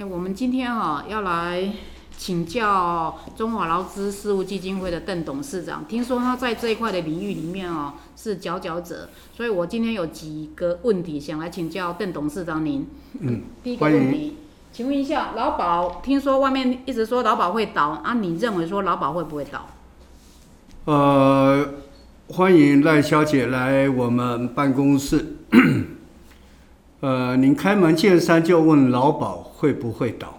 哎，我们今天哈、哦、要来请教中华劳资事务基金会的邓董事长，听说他在这一块的领域里面哦是佼佼者，所以我今天有几个问题想来请教邓董事长您。嗯，第一个问题，请问一下劳保，听说外面一直说劳保会倒啊，你认为说劳保会不会倒？呃，欢迎赖小姐来我们办公室。呃，您开门见山就问劳保会不会倒？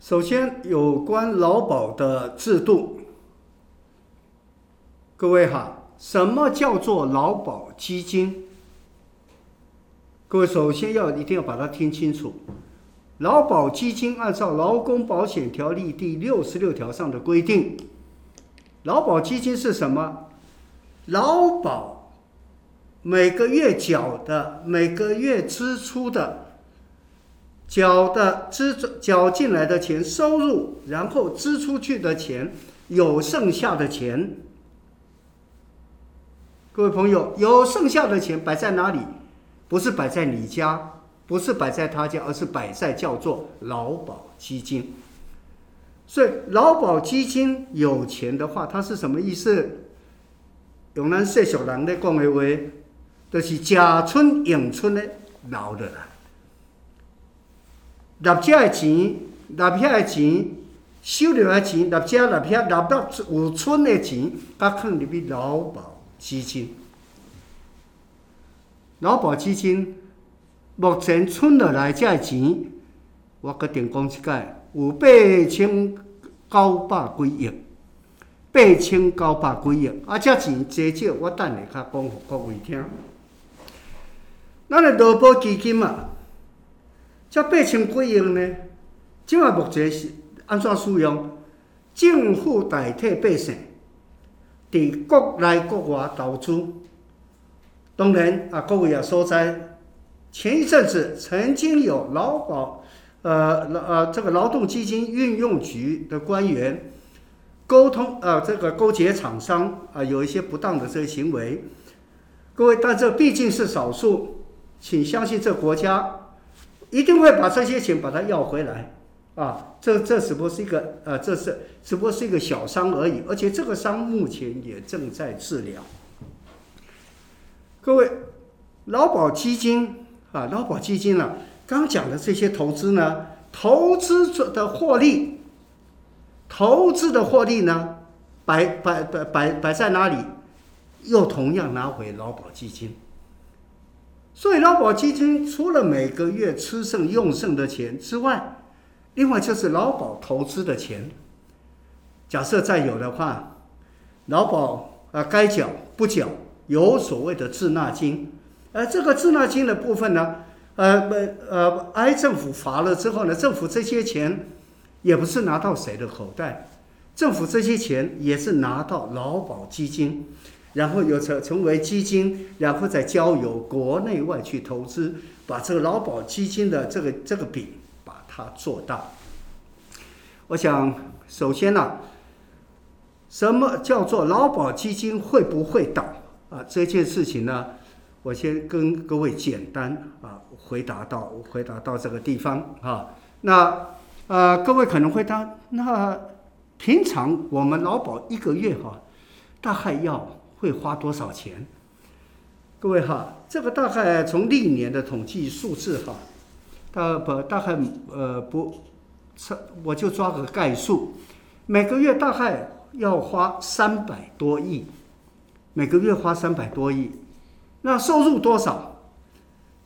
首先，有关劳保的制度，各位哈，什么叫做劳保基金？各位首先要一定要把它听清楚。劳保基金按照劳工保险条例第六十六条上的规定，劳保基金是什么？劳保。每个月缴的、每个月支出的、缴的支缴进来的钱收入，然后支出去的钱有剩下的钱。各位朋友，有剩下的钱摆在哪里？不是摆在你家，不是摆在他家，而是摆在叫做劳保基金。所以，劳保基金有钱的话，它是什么意思？用咱细小人咧讲的话。就是吃春用春的留落来，纳遮的钱，纳遐的钱，收了的钱，纳遮纳遐纳到有春的钱，甲放入去劳保基金。劳保基金目前存落来这钱，我决定讲一解，有八千九百几亿，八千九百几亿，啊，遮钱多少？我等下较讲互各位听。咱的劳保基金嘛，这八千几亿呢？即嘛目前是安怎使用？政府代替百姓，伫国内国外投资。当然啊，各位也所在，前一阵子曾经有劳保，呃呃，这个劳动基金运用局的官员沟通，呃，这个勾结厂商啊、有一些不当的这些行为。各位，但这毕竟是少数。请相信，这国家一定会把这些钱把它要回来，啊，这这只不过是一个，呃，这是只不过是一个小伤而已，而且这个伤目前也正在治疗。各位，劳保基金啊，劳保基金呢，刚讲的这些投资呢，投资者的获利，投资的获利呢，摆摆摆摆摆在哪里？又同样拿回劳保基金。所以劳保基金除了每个月吃剩用剩的钱之外，另外就是劳保投资的钱。假设再有的话，劳保啊该缴不缴，有所谓的滞纳金，而这个滞纳金的部分呢，呃呃挨政府罚了之后呢，政府这些钱也不是拿到谁的口袋，政府这些钱也是拿到劳保基金。然后又成成为基金，然后再交由国内外去投资，把这个劳保基金的这个这个饼把它做大。我想，首先呢、什么叫做劳保基金会不会倒啊？这件事情呢，我先跟各位简单啊回答到回答到这个地方啊。那呃，各位可能会当那平常我们劳保一个月哈、大概要。会花多少钱？各位哈，这个大概从历年的统计数字哈，大不大概呃不，我就抓个概数，每个月大概要花三百多亿，每个月花三百多亿，那收入多少？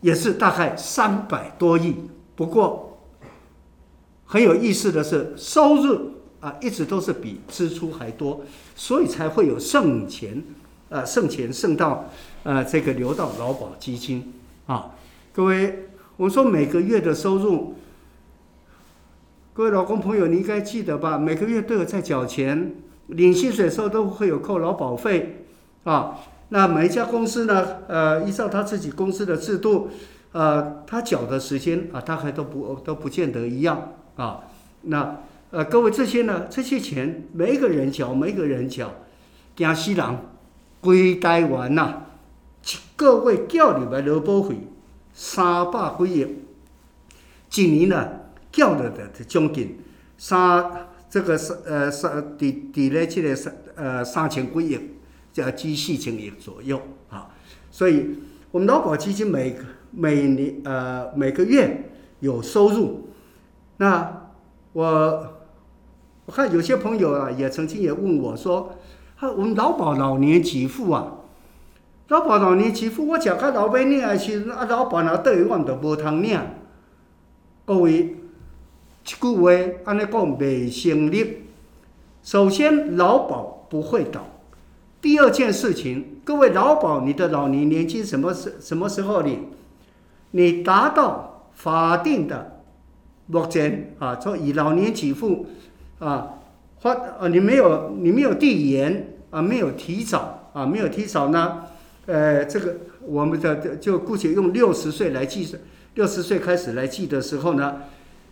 也是大概三百多亿。不过很有意思的是，收入啊一直都是比支出还多，所以才会有剩钱。呃，剩钱剩到，呃，这个留到劳保基金啊。各位，我说每个月的收入，各位老公朋友，你应该记得吧？每个月都有在缴钱，领薪水的时候都会有扣劳保费啊。那每一家公司呢，呃，依照他自己公司的制度，呃，他缴的时间啊，大概都不都不见得一样啊。那呃，各位这些呢，这些钱每一个人缴，每一个人缴，惊死人。规台湾呐，一个月缴入来劳保费三百几亿，一年呢，缴了的将近三这个三呃三，抵抵了这个三呃三千几亿，这几四千亿左右啊。所以，我们劳保基金每每年呃每个月有收入。那我我看有些朋友啊，也曾经也问我说，啊，我们劳保老年给付啊。劳保老年给付，我讲个老板领的时候，啊，老保那对于我们都无通领。各位，一句话安尼讲未成立。首先，劳保不会倒。第二件事情，各位劳保，你的老年年金什么时什么时候领？你达到法定的目前啊，说以老年给付啊，或啊，你没有你没有递延啊，没有提早啊，没有提早呢？呃，这个我们的就姑且用六十岁来计算，六十岁开始来计的时候呢，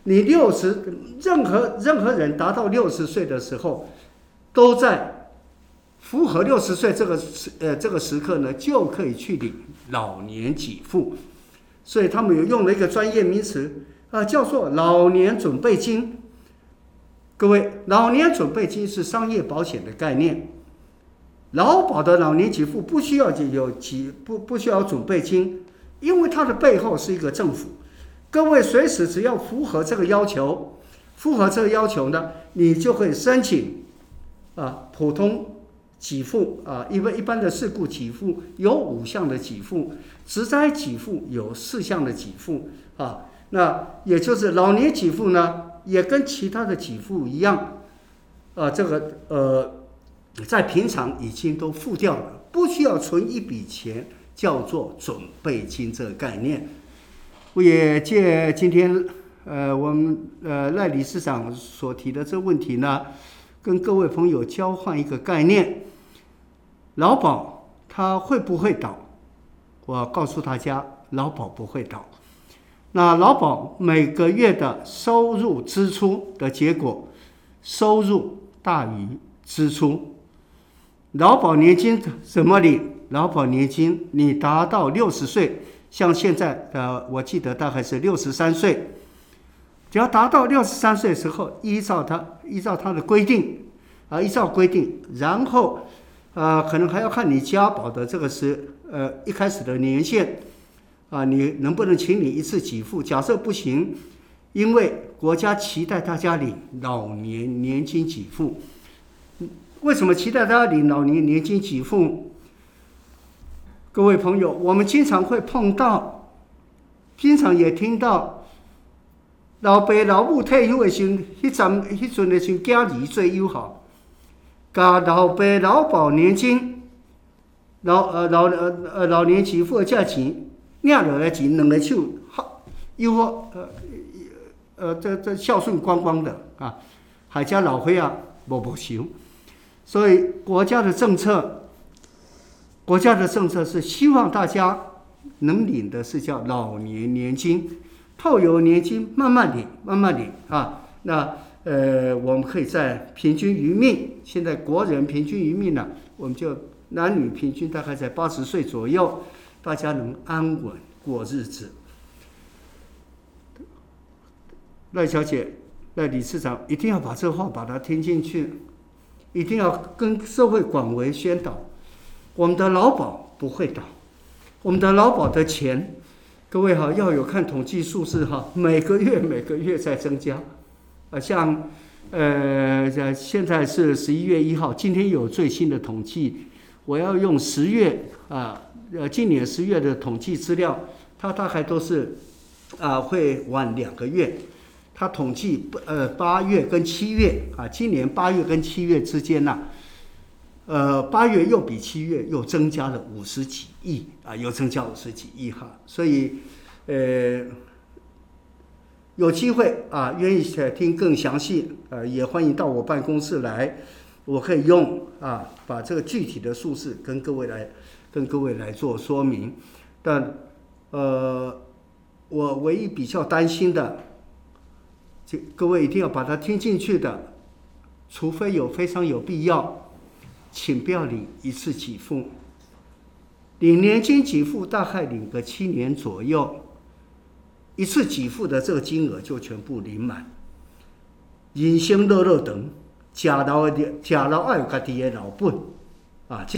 你六十任何任何人达到六十岁的时候，都在符合六十岁这个时呃这个时刻呢，就可以去领老年给付，所以他们有用了一个专业名词啊，呃，叫做老年准备金。各位，老年准备金是商业保险的概念。劳保的老年给付不需要有几不不需要准备金，因为它的背后是一个政府。各位随时只要符合这个要求，符合这个要求呢，你就可以申请啊普通给付啊，因为一般的事故给付有五项的给付，职灾给付有四项的给付啊。那也就是老年给付呢，也跟其他的给付一样啊，这个呃。在平常已经都付掉了，不需要存一笔钱，叫做准备金这个概念。我也借今天呃我们呃赖理事长所提的这个问题呢，跟各位朋友交换一个概念：劳保它会不会倒？我告诉大家，劳保不会倒。那劳保每个月的收入支出的结果，收入大于支出。劳保年金怎么领？劳保年金你达到六十岁，像现在呃，我记得大概是六十三岁，只要达到六十三岁的时候，依照他依照他的规定啊，依照规定，然后呃，可能还要看你家保的这个是呃一开始的年限啊，你能不能请你一次给付？假设不行，因为国家期待大家领老年年金给付。为什么期待大家领老年年金给付？各位朋友，我们经常会碰到，经常也听到老爸老母退休的时候，迄阵迄阵的时候，家里最友好，加老爸老保年金，老呃老呃呃老年给付的价钱，领落来钱两个手好，又好呃呃这这孝顺光光的啊，还家老岁啊无无收。所以国家的政策，国家的政策是希望大家能领的是叫老年年金，透有年金慢慢领，慢慢领啊。那呃，我们可以在平均余命，现在国人平均余命呢，我们就男女平均大概在八十岁左右，大家能安稳过日子。赖小姐、赖理事长一定要把这话把它听进去。一定要跟社会广为宣导，我们的劳保不会倒，我们的劳保的钱，各位哈要有看统计数字哈，每个月每个月在增加，啊像呃在现在是十一月一号，今天有最新的统计，我要用十月啊呃今年十月的统计资料，它大概都是啊会晚两个月。他统计，呃，八月跟七月啊，今年八月跟七月之间呢，呃，八月又比七月又增加了五十几亿啊，又增加五十几亿哈，所以，呃，有机会啊，愿意听更详细，呃，也欢迎到我办公室来，我可以用啊，把这个具体的数字跟各位来，跟各位来做说明，但，呃，我唯一比较担心的。各位一定要把它听进去的，除非有非常有必要，请不要领一次给付。领年金给付大概领个七年左右，一次给付的这个金额就全部领满。人生乐乐长，吃老的吃老爱有家己的老本啊。